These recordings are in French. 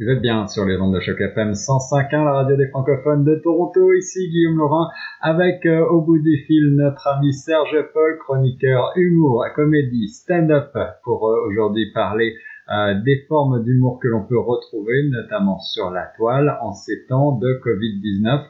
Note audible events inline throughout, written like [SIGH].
Vous êtes bien sur les ondes de choc FM 105.1, la radio des francophones de Toronto. Ici Guillaume Laurent avec euh, au bout du fil notre ami Serge Paul, chroniqueur humour, comédie, stand-up pour euh, aujourd'hui parler euh, des formes d'humour que l'on peut retrouver notamment sur la toile en ces temps de Covid-19.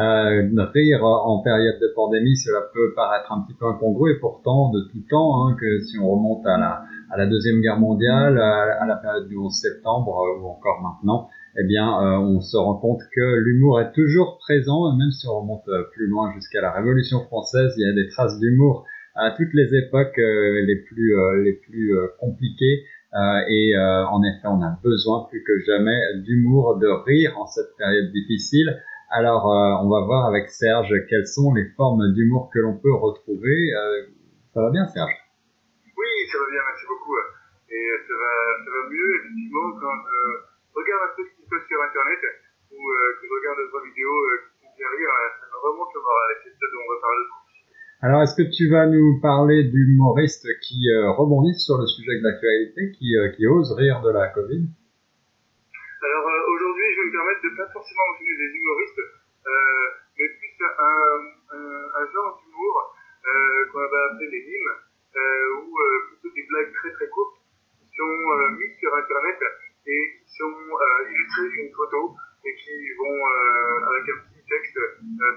Euh, rire en période de pandémie, cela peut paraître un petit peu incongru et pourtant de tout temps, hein, que si on remonte à la, à la Deuxième Guerre mondiale, à, la période du 11 septembre euh, ou encore maintenant, eh bien, euh, on se rend compte que l'humour est toujours présent, même si on remonte euh, plus loin jusqu'à la Révolution française, il y a des traces d'humour à toutes les époques les plus, les plus compliquées. et en effet, on a besoin plus que jamais d'humour, de rire en cette période difficile. Alors, euh, on va voir avec Serge quelles sont les formes d'humour que l'on peut retrouver. Euh, ça va bien, Serge? Va bien, merci beaucoup. Et ça va, ça va mieux, effectivement, quand je regarde un peu ce qui se passe sur Internet ou euh, que je regarde d'autres vidéos qui font bien rire, ça me remonte le moral. Et c'est ça dont on va parler alors, est-ce que tu vas nous parler d'humoristes qui rebondissent sur le sujet de l'actualité, qui, qui osent rire de la Covid? Alors euh, aujourd'hui, je vais me permettre de pas forcément mentionner des humoristes, euh, mais plus un, un, genre d'humour euh, qu'on va appeler les mimes, ou plutôt des blagues très très courtes qui sont mises sur Internet et qui sont illustrées d'une photo et qui vont, avec un petit texte,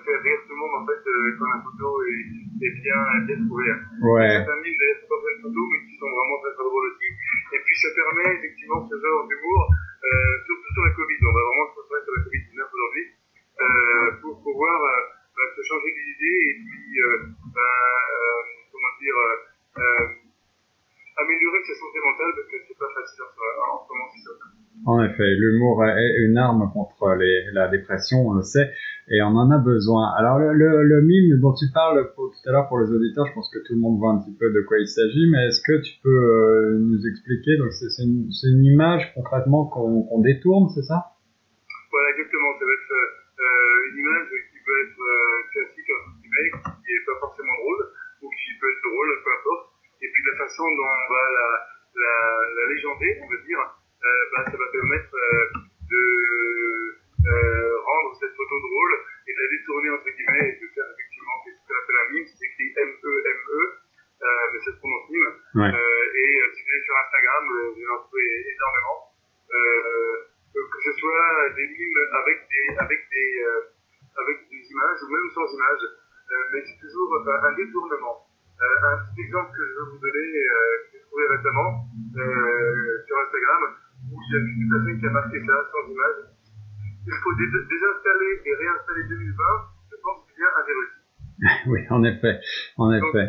faire rire tout le monde en fait quand la photo est, est bien, trouvée. Ouais. D'ailleurs pas plein de photos, mais qui sont vraiment très très drôles aussi. Et puis ça permet effectivement ce genre d'humour euh, surtout sur la Covid. On va vraiment se concentrer sur la Covid-19 aujourd'hui euh, pour pouvoir euh, bah, se changer d'idée et puis, bah, comment dire, améliorer sa santé mentale parce que c'est pas facile en ce moment, c'est ça. En effet, l'humour est une arme contre les, la dépression, on le sait, et on en a besoin. Alors le, mime dont tu parles tout à l'heure pour les auditeurs, je pense que tout le monde voit un petit peu de quoi il s'agit, mais est-ce que tu peux euh, nous expliquer? Donc c'est une, image concrètement qu'on qu détourne, c'est ça? Voilà, exactement. Ça va être euh, une image qui peut être euh, classique, qui n'est pas forcément drôle, ou qui peut être drôle, peu importe. Et puis la façon dont on va la, la, légender, on va dire, euh, bah, ça va permettre de drôle et de la détourner entre guillemets et de faire effectivement ce qu'on appelle un mime, c'est écrit M-E-M-E, euh, mais ça se prononce mime. Ouais. Euh, et si vous allez sur Instagram, vous en trouvez énormément. que ce soit des mimes avec des, avec des, avec des images ou même sans images, mais c'est toujours un détournement. un petit exemple que je veux vous donner, que j'ai trouvé récemment sur Instagram, où il y a une personne qui a marqué ça sans image. Il faut dé désinstaller et réinstaller 2020, je pense qu'il y a un virus. oui, en effet, en effet.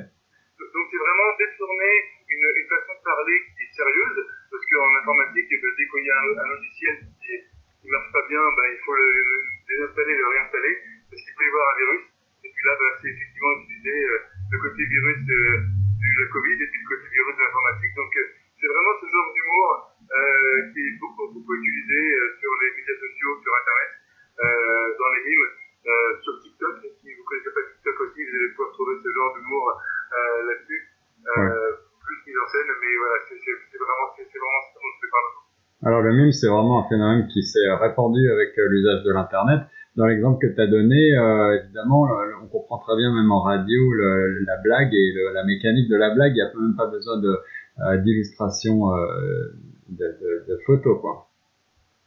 Donc c'est vraiment détourner une, une, façon de parler qui est sérieuse, parce qu'en informatique, dès qu'il y a un, un logiciel qui ne marche pas bien, ben, il faut le, le désinstaller, le réinstaller, parce qu'il peut y avoir un virus. Et puis là, ben, c'est effectivement utiliser euh, le côté virus euh, de la Covid et puis le côté virus de l'informatique. Donc euh, c'est vraiment ce genre d'humour euh, qui est beaucoup, beaucoup utilisé euh, sur les médias sociaux, sur Internet, euh, dans les mimes, euh, sur TikTok. Et si vous ne connaissez pas TikTok aussi, vous allez pouvoir trouver ce genre d'humour euh, là-dessus, ouais. plus mise en scène. Mais voilà, c'est vraiment, vraiment ce dont je vais parler. C'est vraiment un phénomène qui s'est répandu avec l'usage de l'Internet. Dans l'exemple que tu as donné, euh, évidemment, on comprend très bien même en radio la blague et la mécanique de la blague. Il n'y a même pas besoin euh, d'illustration euh, de, photos, quoi.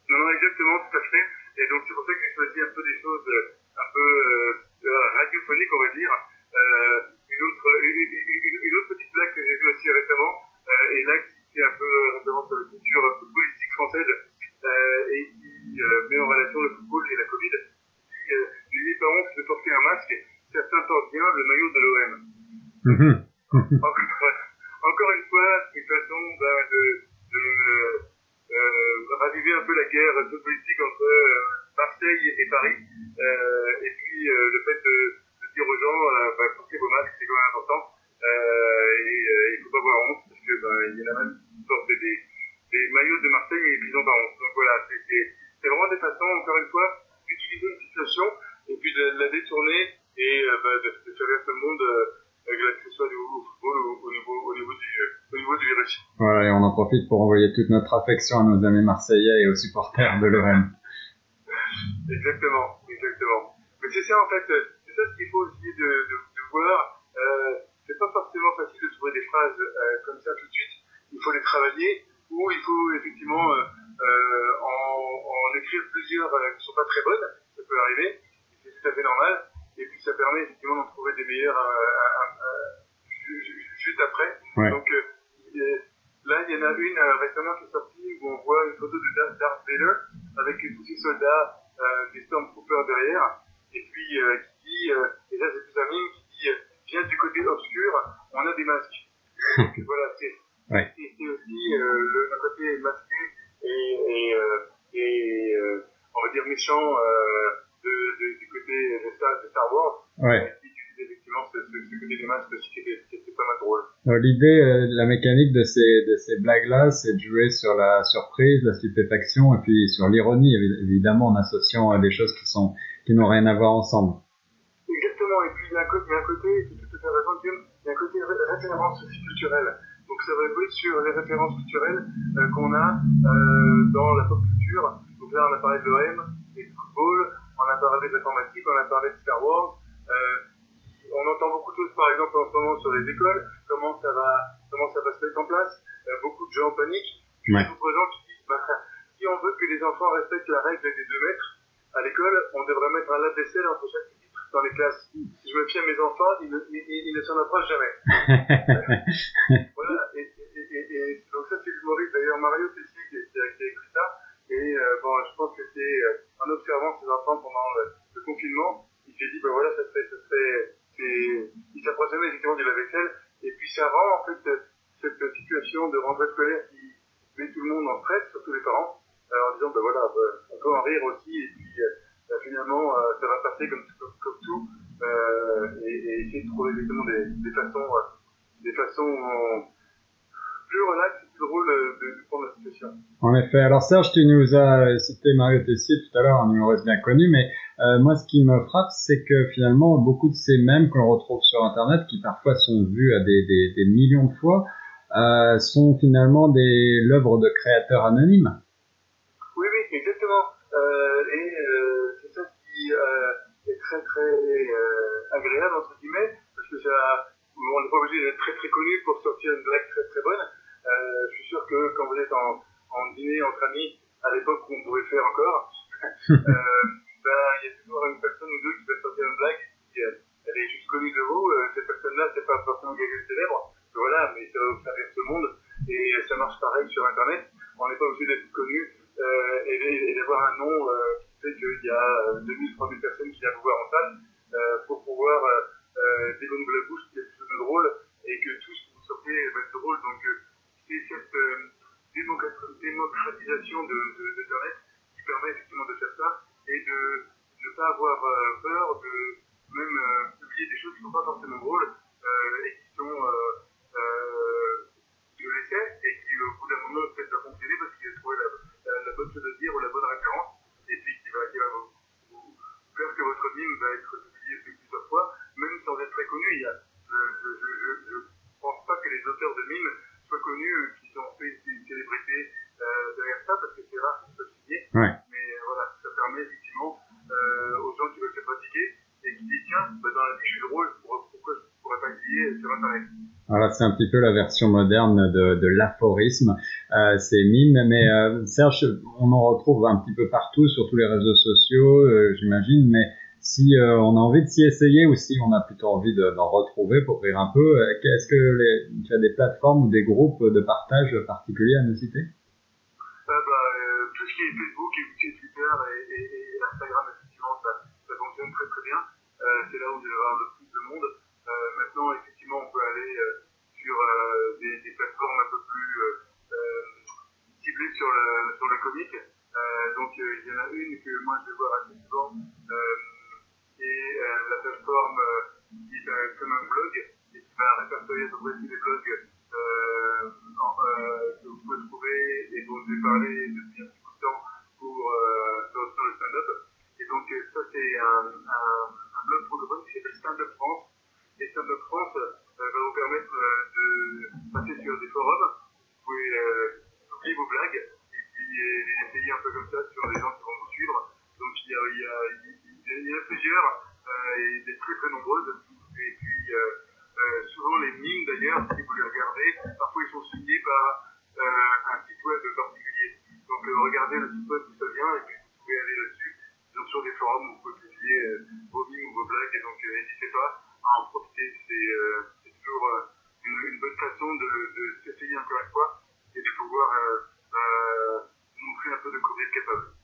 Non, non, exactement, tout à fait. Et donc c'est pour ça que j'ai choisi un peu des choses un peu radiophoniques, on va dire. une autre, une, une, une, autre petite blague que j'ai vue aussi récemment, et là qui fait un peu référence à la culture footballistique française et qui met en relation le football et la Covid. Qui, les parents de porter un masque, certains portent bien le maillot de l'OM. -hmm. encore une fois, une façon ben, de, de euh, raviver un peu la guerre politique entre euh, Marseille et Paris. Euh, et puis euh, le fait de, dire aux gens, ben, portez vos masques, c'est quand même important. et il ne faut pas avoir honte, parce qu'il ben, y en a même qui portent des, des maillots de Marseille et pas honte. Donc voilà, c'est vraiment des façons, encore une fois, d'utiliser une situation et puis de, la détourner et de, de faire tout le monde que ce soit au niveau, au niveau, au niveau, du, au niveau du Voilà, et on en profite pour envoyer toute notre affection à nos amis marseillais et aux supporters de l'OM. Exactement, exactement. Mais c'est ça en fait, c'est ça ce qu'il faut essayer de voir. Euh, c'est pas forcément facile de trouver des phrases euh, comme ça tout de suite. Il faut les travailler ou il faut effectivement euh, euh en, en, écrire plusieurs euh, qui ne sont pas très bonnes. Ça peut arriver, c'est tout à fait normal. Et puis ça permet effectivement d'en trouver des meilleures juste après. Ouais. Donc là, il y en a une récemment qui est sortie où on voit une photo de Darth Vader avec tous ses soldats euh, des Stormtroopers derrière, et puis euh, qui dit, euh, et là c'est plus un mime, qui dit, viens du côté obscur, on a des masques. Donc [LAUGHS] voilà, c'est ouais. aussi le, le, côté masqué et, et, et on va dire méchant de, de, du côté de Star, de Star Wars. Ouais. effectivement ce, ce, ce, côté des masques qui qui était pas mal drôle. L'idée, euh, la mécanique de ces, de blagues-là, c'est de jouer sur la surprise, la stupéfaction et puis sur l'ironie, évidemment, en associant des choses qui n'ont rien à voir ensemble. Exactement, et puis il y a côté, as tout à fait raison, Guillaume, il y a un côté référence culturelle. Donc ça va jouer sur les références culturelles euh, qu'on a euh, dans la pop culture. Donc là, on a parlé de l'OM et du football, on a parlé de l'informatique, on a parlé de Star Wars. Euh, on entend beaucoup de choses, par exemple, en ce moment sur les écoles, comment ça va, comment ça va se mettre en place. Beaucoup de gens en panique. Ouais. Beaucoup de gens qui disent, bah, si on veut que les enfants respectent la règle des deux mètres à l'école, on devrait mettre un lave-vaisselle entre chaque pupitre dans les classes. Si je me fie à mes enfants, ils ne, ils, ils ne s'en approchent jamais. [LAUGHS] voilà. Et, et, et, et, donc ça, c'est l'humoriste. D'ailleurs, Mario Tessier qui, qui, a écrit ça. Et euh, bon, je pense que c'est euh, en observant ses enfants pendant le, le confinement, il s'est dit, ben voilà, ça serait, ça serait il s'approchait effectivement du lave-vaisselle. Et puis ça rend en fait cette situation de rentrée scolaire qui met tout le monde en stress, surtout les parents, euh, en disant ben voilà, ben, on peut en rire aussi, et puis euh, finalement euh, ça va passer comme, tout, et, et, essayer de trouver des, façons, des façons plus relax et plus drôle de, de, prendre la situation. En effet. Alors Serge, tu nous as cité Mario Tessier tout à l'heure, un humoriste bien connu, mais euh, moi, ce qui me frappe, c'est que finalement, beaucoup de ces mèmes que l'on retrouve sur Internet, qui parfois sont vus à des, des, des millions de fois, euh, sont finalement des l'œuvre de créateurs anonymes. Oui, oui, exactement. Euh, et euh, c'est ça qui euh, est très très euh, agréable entre guillemets, parce que ça, on n'est pas obligé d'être très très connu pour sortir une blague très très bonne. je suis sûr que quand vous êtes en, en dîner entre amis, à l'époque où on pouvait faire encore. [LAUGHS] ben, il y a toujours une personne ou deux qui va sortir une blague qui euh, elle est juste connue de vous. Euh, cette personne-là, c'est pas forcément quelqu'un célèbre, voilà, mais ça va faire tout le monde. Et ça marche pareil sur Internet. On n'est pas obligé d'être connu euh, et, d'avoir un nom qui fait qu'il y a 2000, 3000 personnes qui viennent vous voir en salle pour pouvoir euh, la bouche, quelque chose de drôle et que tout ce que vous sortez va être drôle. Donc, c'est cette démocratisation de, d'Internet qui permet effectivement de faire ça et de ne pas avoir euh, peur de même euh, publier des choses qui ne sont pas forcément drôles euh, et qui sont de l'essai et qui au bout d'un moment peut-être va fonctionner parce qu'il a trouvé la, bonne chose à dire ou la bonne référence et puis qui va, qui va vous, vous, faire que votre mime va être publié plusieurs fois, même sans être très connu. Il y a, je ne pense pas que les auteurs de mimes soient connus, qui ont fait une célébrité euh, derrière ça parce que c'est rare qu'ils soient signés. Ouais. Mais voilà, ça permet effectivement euh, aux gens qui veulent se pratiquer et qui disent tiens, bah, dans la vie je suis drôle, pourquoi je ne pourrais pas voilà, c'est un petit peu la version moderne de, de l'aphorisme. Euh, c'est mime, mais euh, Serge, on en retrouve un petit peu partout sur tous les réseaux sociaux, euh, j'imagine. Mais si on a envie de s'y essayer ou si on a plutôt envie d'en retrouver pour rire un peu, est-ce que tu as des plateformes ou des groupes de partage particuliers à nous citer? Bah, Tout ce qui est Facebook et Twitter et, Instagram, effectivement, ça, fonctionne très très bien. c'est là où il y aura le plus de monde. maintenant, effectivement, on peut aller sur des, des, plateformes un peu plus ciblées sur le, sur comique. donc, il y en a une que moi je vais voir assez souvent et euh, la plateforme euh, qui est euh, comme un blog et qui va répertorier à peu près tous blogs et puis vous pouvez aller là-dessus. Donc sur des forums, vous pouvez publier vos mimes ou vos blagues, et donc n'hésitez pas à en profiter. C'est toujours une, bonne façon de, de s'essayer encore une fois et de pouvoir montrer un peu de quoi vous êtes capable.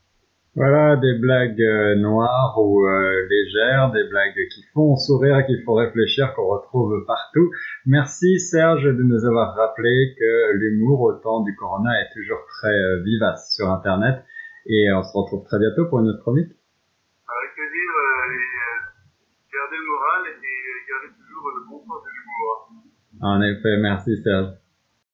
Voilà, des blagues euh, noires ou euh, légères, des blagues qui font sourire, qui font réfléchir, qu'on retrouve partout. Merci Serge de nous avoir rappelé que l'humour au temps du corona est toujours très euh, vivace sur Internet. Et on se retrouve très bientôt pour une autre chronique. Avec plaisir, et gardez le moral et gardez toujours le bon sens de l'humour. En effet, merci Serge.